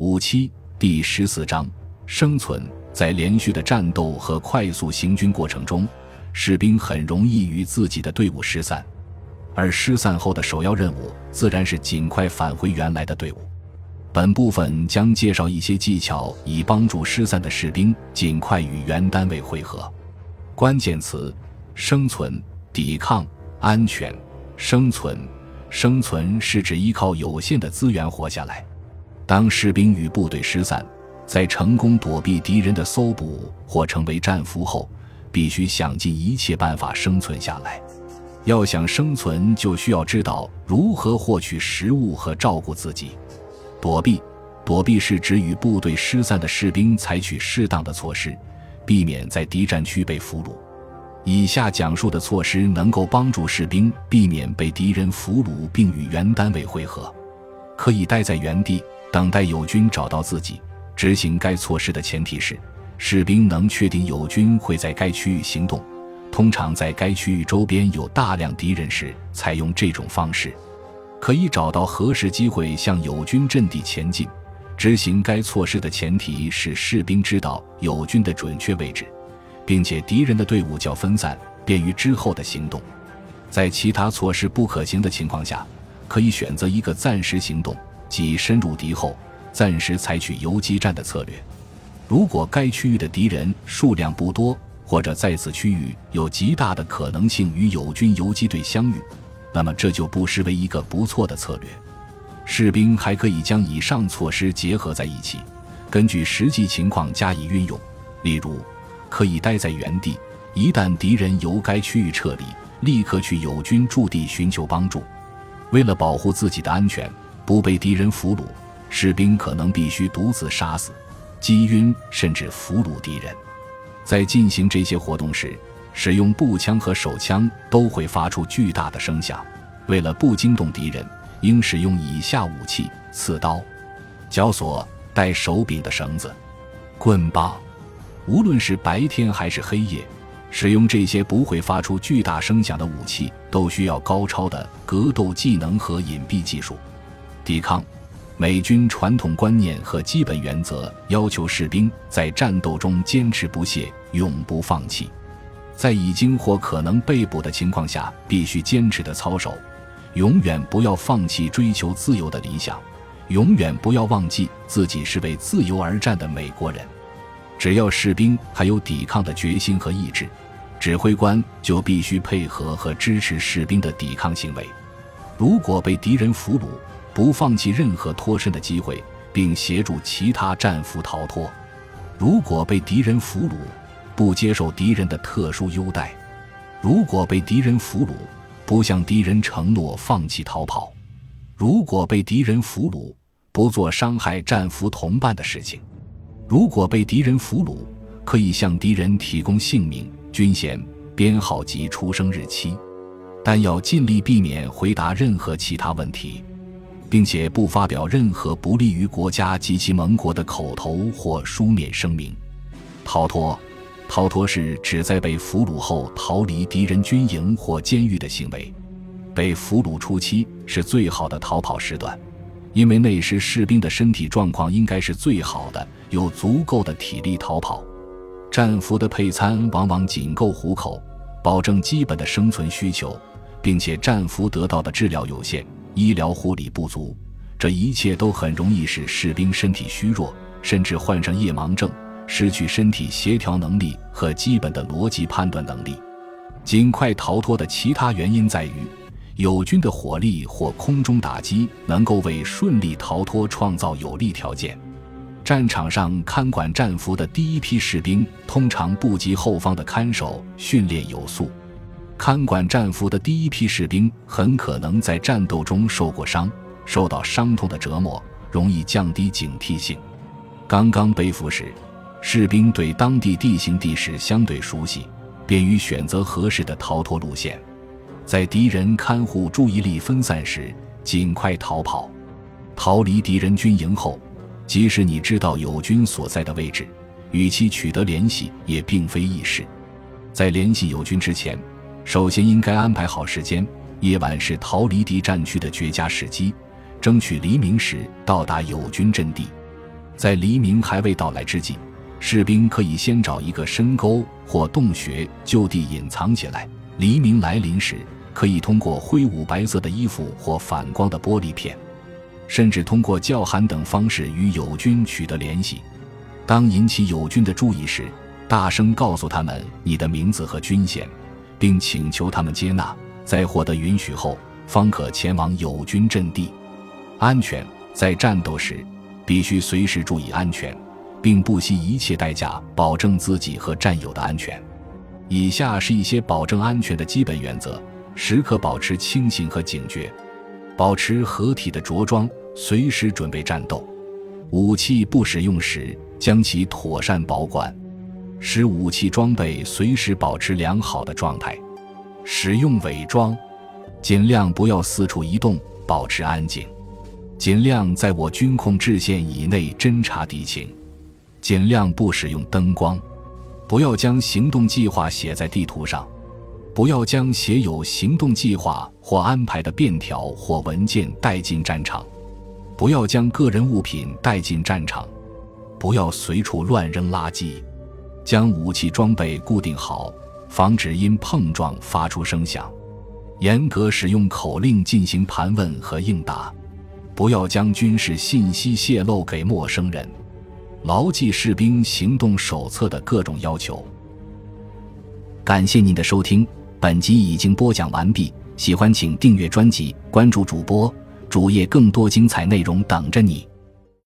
五七第十四章生存。在连续的战斗和快速行军过程中，士兵很容易与自己的队伍失散，而失散后的首要任务自然是尽快返回原来的队伍。本部分将介绍一些技巧，以帮助失散的士兵尽快与原单位会合。关键词：生存、抵抗、安全。生存，生存是指依靠有限的资源活下来。当士兵与部队失散，在成功躲避敌人的搜捕或成为战俘后，必须想尽一切办法生存下来。要想生存，就需要知道如何获取食物和照顾自己。躲避，躲避是指与部队失散的士兵采取适当的措施，避免在敌战区被俘虏。以下讲述的措施能够帮助士兵避免被敌人俘虏，并与原单位会合。可以待在原地等待友军找到自己。执行该措施的前提是，士兵能确定友军会在该区域行动。通常在该区域周边有大量敌人时，采用这种方式，可以找到合适机会向友军阵地前进。执行该措施的前提是士兵知道友军的准确位置。并且敌人的队伍较分散，便于之后的行动。在其他措施不可行的情况下，可以选择一个暂时行动，即深入敌后，暂时采取游击战的策略。如果该区域的敌人数量不多，或者在此区域有极大的可能性与友军游击队相遇，那么这就不失为一个不错的策略。士兵还可以将以上措施结合在一起，根据实际情况加以运用，例如。可以待在原地，一旦敌人由该区域撤离，立刻去友军驻地寻求帮助。为了保护自己的安全，不被敌人俘虏，士兵可能必须独自杀死、击晕甚至俘虏敌人。在进行这些活动时，使用步枪和手枪都会发出巨大的声响。为了不惊动敌人，应使用以下武器：刺刀、绞索、带手柄的绳子、棍棒。无论是白天还是黑夜，使用这些不会发出巨大声响的武器，都需要高超的格斗技能和隐蔽技术。抵抗，美军传统观念和基本原则要求士兵在战斗中坚持不懈，永不放弃。在已经或可能被捕的情况下，必须坚持的操守，永远不要放弃追求自由的理想，永远不要忘记自己是为自由而战的美国人。只要士兵还有抵抗的决心和意志，指挥官就必须配合和支持士兵的抵抗行为。如果被敌人俘虏，不放弃任何脱身的机会，并协助其他战俘逃脱；如果被敌人俘虏，不接受敌人的特殊优待；如果被敌人俘虏，不向敌人承诺放弃逃跑；如果被敌人俘虏，不做伤害战俘同伴的事情。如果被敌人俘虏，可以向敌人提供姓名、军衔、编号及出生日期，但要尽力避免回答任何其他问题，并且不发表任何不利于国家及其盟国的口头或书面声明。逃脱，逃脱是指在被俘虏后逃离敌人军营或监狱的行为。被俘虏初期是最好的逃跑时段。因为那时士兵的身体状况应该是最好的，有足够的体力逃跑。战俘的配餐往往仅够糊口，保证基本的生存需求，并且战俘得到的治疗有限，医疗护理不足，这一切都很容易使士兵身体虚弱，甚至患上夜盲症，失去身体协调能力和基本的逻辑判断能力。尽快逃脱的其他原因在于。友军的火力或空中打击能够为顺利逃脱创造有利条件。战场上看管战俘的第一批士兵通常不及后方的看守训练有素。看管战俘的第一批士兵很可能在战斗中受过伤，受到伤痛的折磨，容易降低警惕性。刚刚被俘时，士兵对当地地形地势相对熟悉，便于选择合适的逃脱路线。在敌人看护注意力分散时，尽快逃跑。逃离敌人军营后，即使你知道友军所在的位置，与其取得联系也并非易事。在联系友军之前，首先应该安排好时间。夜晚是逃离敌战区的绝佳时机，争取黎明时到达友军阵地。在黎明还未到来之际，士兵可以先找一个深沟或洞穴就地隐藏起来。黎明来临时，可以通过挥舞白色的衣服或反光的玻璃片，甚至通过叫喊等方式与友军取得联系。当引起友军的注意时，大声告诉他们你的名字和军衔，并请求他们接纳。在获得允许后，方可前往友军阵地。安全在战斗时。必须随时注意安全，并不惜一切代价保证自己和战友的安全。以下是一些保证安全的基本原则：时刻保持清醒和警觉，保持合体的着装，随时准备战斗。武器不使用时，将其妥善保管，使武器装备随时保持良好的状态。使用伪装，尽量不要四处移动，保持安静。尽量在我军控制线以内侦察敌情，尽量不使用灯光，不要将行动计划写在地图上，不要将写有行动计划或安排的便条或文件带进战场，不要将个人物品带进战场，不要随处乱扔垃圾，将武器装备固定好，防止因碰撞发出声响，严格使用口令进行盘问和应答。不要将军事信息泄露给陌生人，牢记士兵行动手册的各种要求。感谢您的收听，本集已经播讲完毕。喜欢请订阅专辑，关注主播主页，更多精彩内容等着你。